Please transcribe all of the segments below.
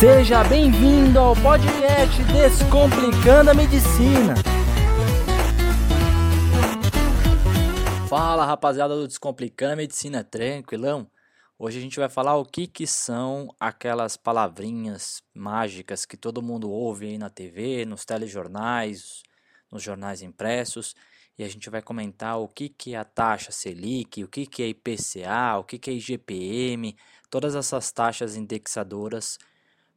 Seja bem-vindo ao podcast Descomplicando a Medicina. Fala rapaziada do Descomplicando a Medicina, tranquilão? Hoje a gente vai falar o que, que são aquelas palavrinhas mágicas que todo mundo ouve aí na TV, nos telejornais, nos jornais impressos. E a gente vai comentar o que, que é a taxa Selic, o que, que é IPCA, o que, que é IGPM, todas essas taxas indexadoras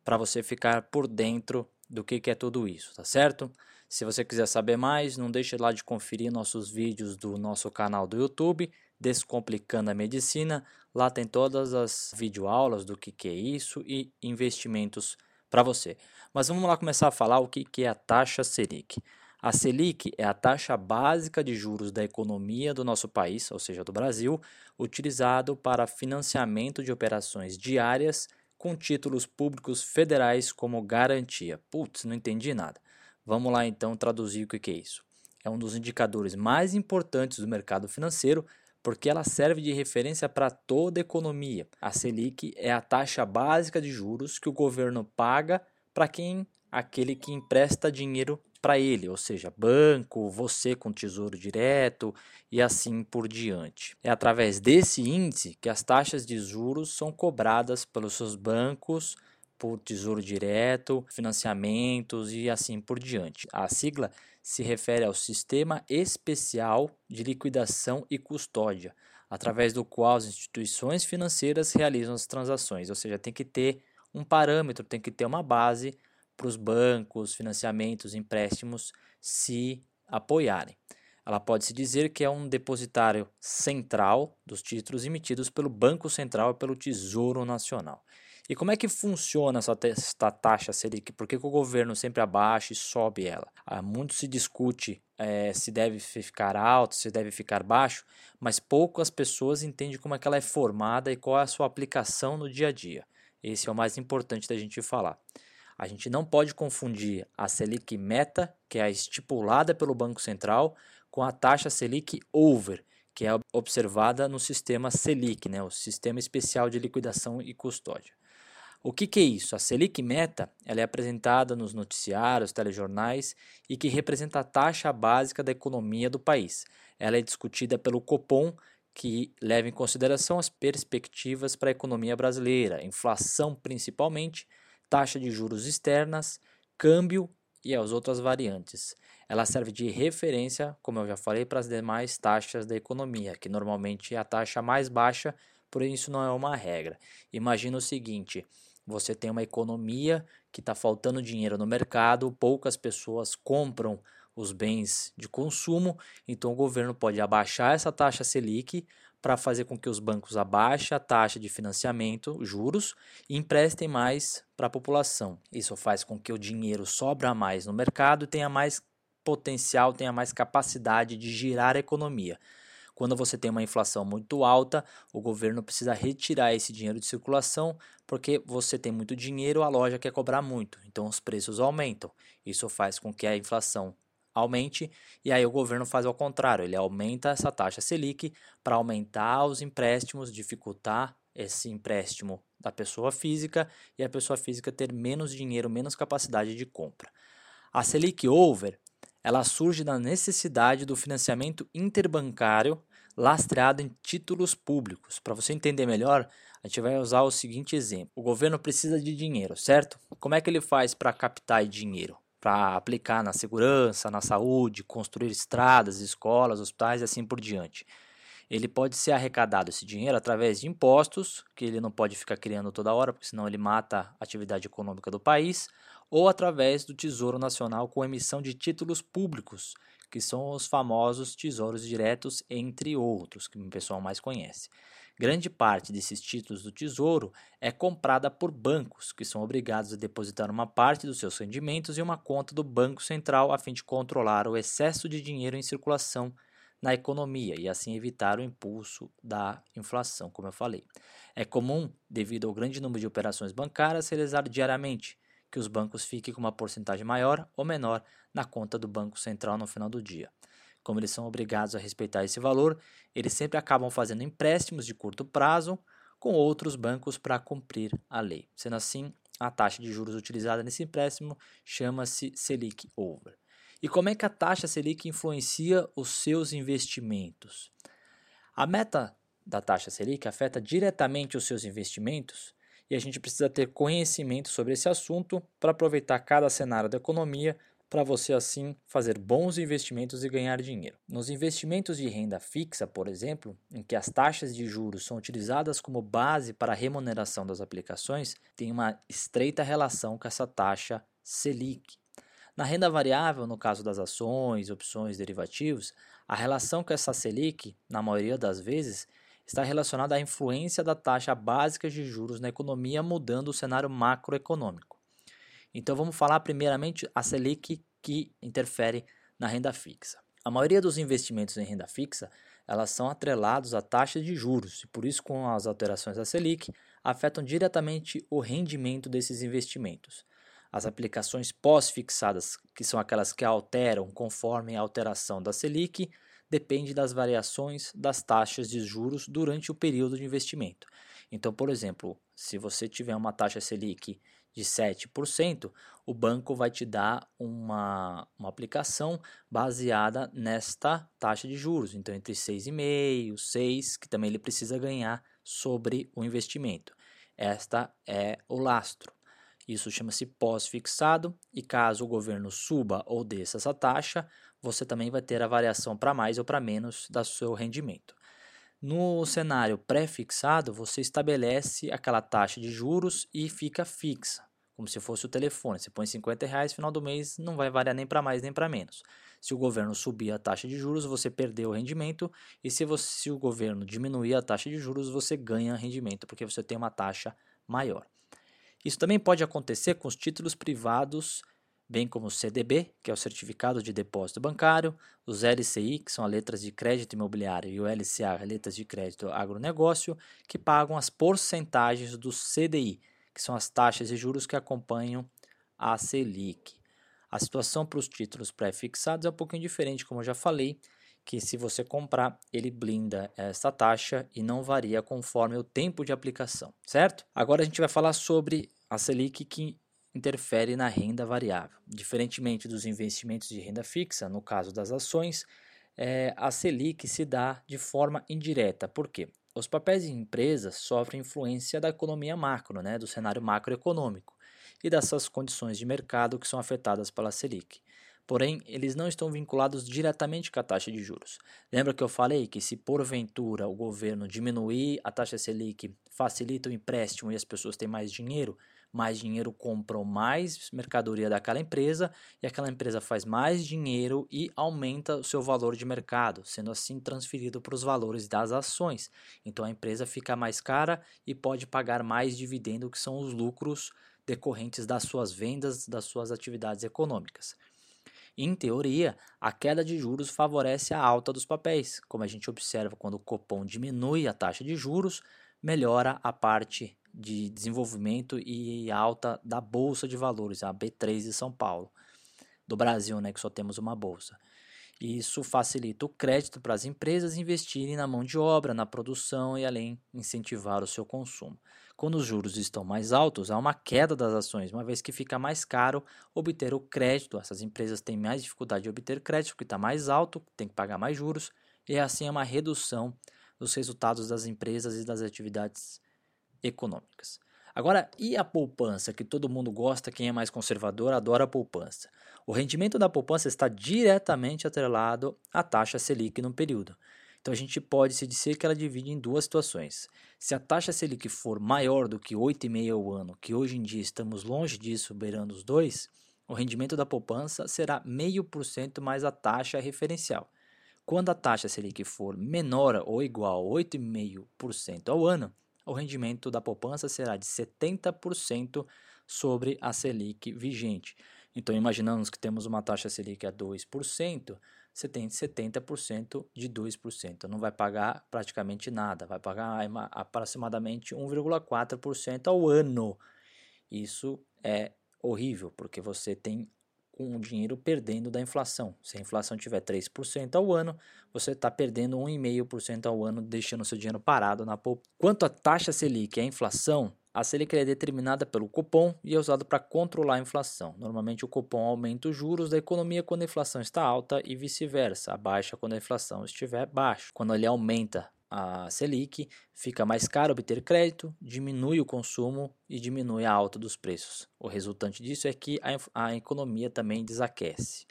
para você ficar por dentro do que, que é tudo isso, tá certo? Se você quiser saber mais, não deixe lá de conferir nossos vídeos do nosso canal do YouTube, Descomplicando a Medicina. Lá tem todas as videoaulas do que, que é isso e investimentos para você. Mas vamos lá começar a falar o que, que é a taxa Selic. A Selic é a taxa básica de juros da economia do nosso país, ou seja, do Brasil, utilizado para financiamento de operações diárias com títulos públicos federais como garantia. Putz, não entendi nada. Vamos lá então traduzir o que é isso. É um dos indicadores mais importantes do mercado financeiro porque ela serve de referência para toda a economia. A Selic é a taxa básica de juros que o governo paga para quem aquele que empresta dinheiro para ele, ou seja, banco, você com tesouro direto e assim por diante. É através desse índice que as taxas de juros são cobradas pelos seus bancos por tesouro direto, financiamentos e assim por diante. A sigla se refere ao Sistema Especial de Liquidação e Custódia, através do qual as instituições financeiras realizam as transações, ou seja, tem que ter um parâmetro, tem que ter uma base para os bancos, financiamentos, empréstimos se apoiarem. Ela pode-se dizer que é um depositário central dos títulos emitidos pelo Banco Central e pelo Tesouro Nacional. E como é que funciona essa, taxa Selic? Por que, o governo sempre abaixa e sobe ela? Muito se discute é, se deve ficar alto, se deve ficar baixo, mas poucas pessoas entendem como é que ela é formada e qual é a sua aplicação no dia a dia. Esse é o mais importante da gente falar. A gente não pode confundir a Selic meta, que é a estipulada pelo Banco Central, com a taxa Selic over, que é observada no sistema Selic, né, o Sistema Especial de Liquidação e Custódia. O que, que, é isso? A Selic Meta ela é apresentada nos noticiários, telejornais e que representa a taxa básica da economia do país. Ela é discutida pelo Copom, que leva em consideração as perspectivas para a economia brasileira, inflação principalmente, taxa de juros externas, câmbio e as outras variantes. Ela serve de referência, como eu já falei, para as demais taxas da economia, que normalmente é a taxa mais baixa, porém isso não é uma regra. Imagina o seguinte: você tem uma economia que está faltando dinheiro no mercado, poucas pessoas compram os bens de consumo, então o governo pode abaixar essa taxa Selic para fazer com que os bancos abaixem a taxa de financiamento, juros, e emprestem mais para a população. Isso faz com que o dinheiro sobra mais no mercado tenha mais potencial, tenha mais capacidade de girar a economia. Quando você tem uma inflação muito alta, o governo precisa retirar esse dinheiro de circulação, porque você tem muito dinheiro, a loja quer cobrar muito, então os preços aumentam. Isso faz com que a inflação aumente, e aí o governo faz ao contrário, ele aumenta essa taxa Selic para aumentar os empréstimos, dificultar esse empréstimo da pessoa física e a pessoa física ter menos dinheiro, menos capacidade de compra. A Selic Over, ela surge da necessidade do financiamento interbancário lastreado em títulos públicos. Para você entender melhor, a gente vai usar o seguinte exemplo. O governo precisa de dinheiro, certo? Como é que ele faz para captar dinheiro? Para aplicar na segurança, na saúde, construir estradas, escolas, hospitais e assim por diante. Ele pode ser arrecadado esse dinheiro através de impostos, que ele não pode ficar criando toda hora, porque senão ele mata a atividade econômica do país, ou através do Tesouro Nacional com emissão de títulos públicos, que são os famosos tesouros diretos, entre outros, que o pessoal mais conhece. Grande parte desses títulos do Tesouro é comprada por bancos, que são obrigados a depositar uma parte dos seus rendimentos em uma conta do Banco Central a fim de controlar o excesso de dinheiro em circulação na economia e assim evitar o impulso da inflação, como eu falei. É comum, devido ao grande número de operações bancárias, realizar diariamente, que os bancos fiquem com uma porcentagem maior ou menor na conta do Banco Central no final do dia. Como eles são obrigados a respeitar esse valor, eles sempre acabam fazendo empréstimos de curto prazo com outros bancos para cumprir a lei. Sendo assim, a taxa de juros utilizada nesse empréstimo chama-se Selic Over. E como é que a taxa Selic influencia os seus investimentos? A meta da taxa Selic afeta diretamente os seus investimentos e a gente precisa ter conhecimento sobre esse assunto para aproveitar cada cenário da economia para você assim fazer bons investimentos e ganhar dinheiro. Nos investimentos de renda fixa, por exemplo, em que as taxas de juros são utilizadas como base para a remuneração das aplicações, tem uma estreita relação com essa taxa Selic. Na renda variável, no caso das ações, opções, derivativos, a relação com essa Selic, na maioria das vezes, está relacionada à influência da taxa básica de juros na economia mudando o cenário macroeconômico. Então vamos falar primeiramente a Selic que interfere na renda fixa. A maioria dos investimentos em renda fixa, elas são atrelados à taxa de juros e por isso com as alterações da Selic afetam diretamente o rendimento desses investimentos. As aplicações pós-fixadas, que são aquelas que alteram conforme a alteração da Selic, depende das variações das taxas de juros durante o período de investimento. Então, por exemplo, se você tiver uma taxa Selic de 7%, o banco vai te dar uma, uma aplicação baseada nesta taxa de juros, então entre 6,5% e 6%, que também ele precisa ganhar sobre o investimento. Esta é o lastro. Isso chama-se pós-fixado, e caso o governo suba ou desça essa taxa, você também vai ter a variação para mais ou para menos do seu rendimento. No cenário pré-fixado, você estabelece aquela taxa de juros e fica fixa, como se fosse o telefone. Você põe 50 reais, final do mês não vai variar nem para mais nem para menos. Se o governo subir a taxa de juros, você perdeu o rendimento, e se, você, se o governo diminuir a taxa de juros, você ganha rendimento, porque você tem uma taxa maior. Isso também pode acontecer com os títulos privados bem como o CDB, que é o Certificado de Depósito Bancário, os LCI, que são as letras de crédito imobiliário, e o LCA, letras de crédito agronegócio, que pagam as porcentagens do CDI, que são as taxas de juros que acompanham a Selic. A situação para os títulos pré-fixados é um pouquinho diferente, como eu já falei, que se você comprar, ele blinda essa taxa e não varia conforme o tempo de aplicação, certo? Agora a gente vai falar sobre a Selic que interfere na renda variável. Diferentemente dos investimentos de renda fixa, no caso das ações, é, a Selic se dá de forma indireta. Por quê? Os papéis de empresas sofrem influência da economia macro, né, do cenário macroeconômico e dessas condições de mercado que são afetadas pela Selic. Porém, eles não estão vinculados diretamente com a taxa de juros. Lembra que eu falei que se porventura o governo diminuir a taxa Selic, facilita o empréstimo e as pessoas têm mais dinheiro, mais dinheiro compram mais mercadoria daquela empresa e aquela empresa faz mais dinheiro e aumenta o seu valor de mercado, sendo assim transferido para os valores das ações. Então a empresa fica mais cara e pode pagar mais dividendo, que são os lucros decorrentes das suas vendas, das suas atividades econômicas. Em teoria, a queda de juros favorece a alta dos papéis. Como a gente observa quando o Copom diminui a taxa de juros, melhora a parte de desenvolvimento e alta da Bolsa de Valores, a B3 de São Paulo, do Brasil, né, que só temos uma bolsa. Isso facilita o crédito para as empresas investirem na mão de obra, na produção e além incentivar o seu consumo. Quando os juros estão mais altos, há uma queda das ações, uma vez que fica mais caro obter o crédito. Essas empresas têm mais dificuldade de obter crédito, porque está mais alto, tem que pagar mais juros, e assim é uma redução dos resultados das empresas e das atividades econômicas. Agora, e a poupança, que todo mundo gosta, quem é mais conservador adora a poupança? O rendimento da poupança está diretamente atrelado à taxa Selic no período. Então a gente pode se dizer que ela divide em duas situações. Se a taxa Selic for maior do que 8,5 ao ano, que hoje em dia estamos longe disso, beirando os dois, o rendimento da poupança será 0,5% mais a taxa referencial. Quando a taxa Selic for menor ou igual a 8,5% ao ano, o rendimento da poupança será de 70% sobre a Selic vigente. Então, imaginamos que temos uma taxa Selic a 2%, você tem 70% de 2%. Não vai pagar praticamente nada, vai pagar aproximadamente 1,4% ao ano. Isso é horrível, porque você tem com o dinheiro perdendo da inflação. Se a inflação tiver 3% ao ano, você está perdendo 1,5% ao ano, deixando seu dinheiro parado na poupança. Quanto à taxa Selic e a inflação, A Selic é determinada pelo cupom e é usado para controlar a inflação. Normalmente o cupom aumenta os juros da economia quando a inflação está alta e vice-versa, abaixa quando a inflação estiver baixa. Quando ele aumenta a Selic, fica mais caro obter crédito, diminui o consumo e diminui a alta dos preços. O resultante disso é que a, a economia também desaquece.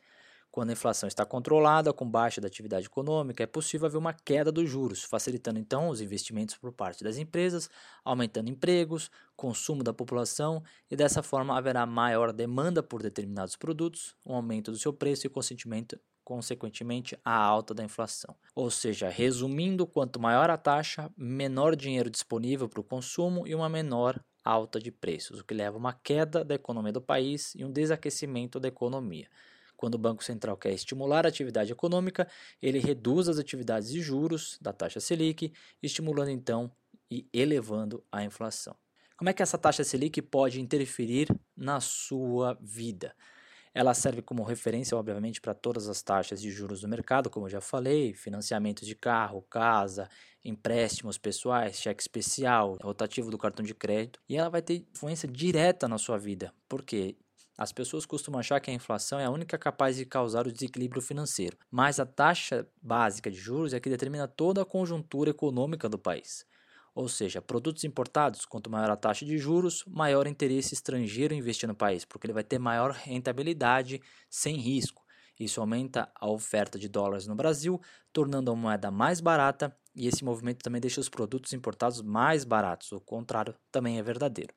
Quando a inflação está controlada, com baixa da atividade econômica, é possível haver uma queda dos juros, facilitando então os investimentos por parte das empresas, aumentando empregos, consumo da população e dessa forma haverá maior demanda por determinados produtos, um aumento do seu preço e consequentemente a alta da inflação. Ou seja, resumindo, quanto maior a taxa, menor dinheiro disponível para o consumo e uma menor alta de preços, o que leva a uma queda da economia do país e um desaquecimento da economia. Quando o Banco Central quer estimular a atividade econômica, ele reduz as atividades de juros da taxa Selic, estimulando então e elevando a inflação. Como é que essa taxa Selic pode interferir na sua vida? Ela serve como referência, obviamente, para todas as taxas de juros do mercado, como eu já falei, financiamentos de carro, casa, empréstimos pessoais, cheque especial, rotativo do cartão de crédito, e ela vai ter influência direta na sua vida. Por quê? As pessoas costumam achar que a inflação é a única capaz de causar o desequilíbrio financeiro, mas a taxa básica de juros é que determina toda a conjuntura econômica do país. Ou seja, produtos importados, quanto maior a taxa de juros, maior interesse estrangeiro investir no país, porque ele vai ter maior rentabilidade sem risco. Isso aumenta a oferta de dólares no Brasil, tornando a moeda mais barata, e esse movimento também deixa os produtos importados mais baratos. O contrário também é verdadeiro.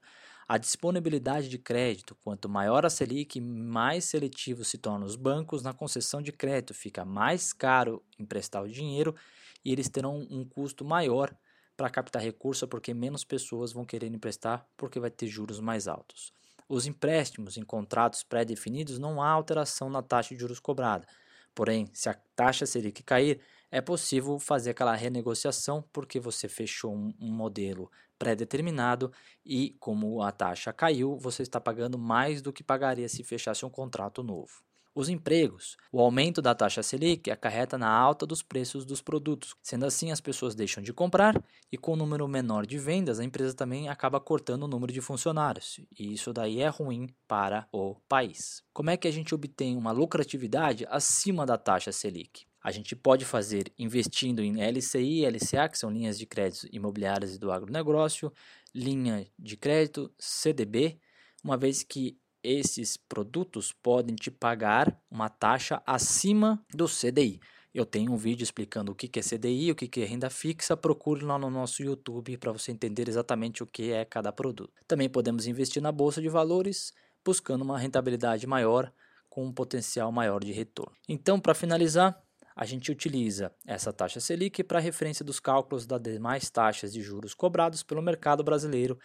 A disponibilidade de crédito, quanto maior a Selic, mais seletivos se tornam os bancos na concessão de crédito, fica mais caro emprestar o dinheiro e eles terão um custo maior para captar recurso porque menos pessoas vão querer emprestar porque vai ter juros mais altos. Os empréstimos em contratos pré-definidos não há alteração na taxa de juros cobrada. Porém, se a taxa Selic cair, é possível fazer aquela renegociação porque você fechou um, um modelo pré-determinado e, como a taxa caiu, você está pagando mais do que pagaria se fechasse um contrato novo. Os empregos. O aumento da taxa Selic acarreta na alta dos preços dos produtos. Sendo assim, as pessoas deixam de comprar e, com o um número menor de vendas, a empresa também acaba cortando o número de funcionários. E isso daí é ruim para o país. Como é que a gente obtém uma lucratividade acima da taxa Selic? A gente pode fazer investindo em LCI e LCA, que são linhas de crédito imobiliárias e do agronegócio, linha de crédito CDB, uma vez que esses produtos podem te pagar uma taxa acima do CDI. Eu tenho um vídeo explicando o que é CDI, o que é renda fixa. Procure lá no nosso YouTube para você entender exatamente o que é cada produto. Também podemos investir na bolsa de valores, buscando uma rentabilidade maior com um potencial maior de retorno. Então, para finalizar, a gente utiliza essa taxa Selic para referência dos cálculos das demais taxas de juros cobrados pelo mercado brasileiro.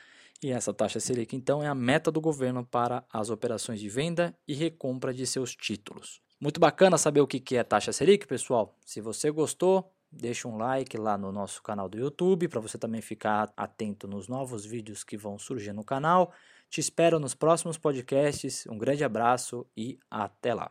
E essa taxa Selic, então, é a meta do governo para as operações de venda e recompra de seus títulos. Muito bacana saber o que é taxa Selic, pessoal. Se você gostou, deixa um like lá no nosso canal do YouTube para você também ficar atento nos novos vídeos que vão surgir no canal. Te espero nos próximos podcasts. Um grande abraço e até lá.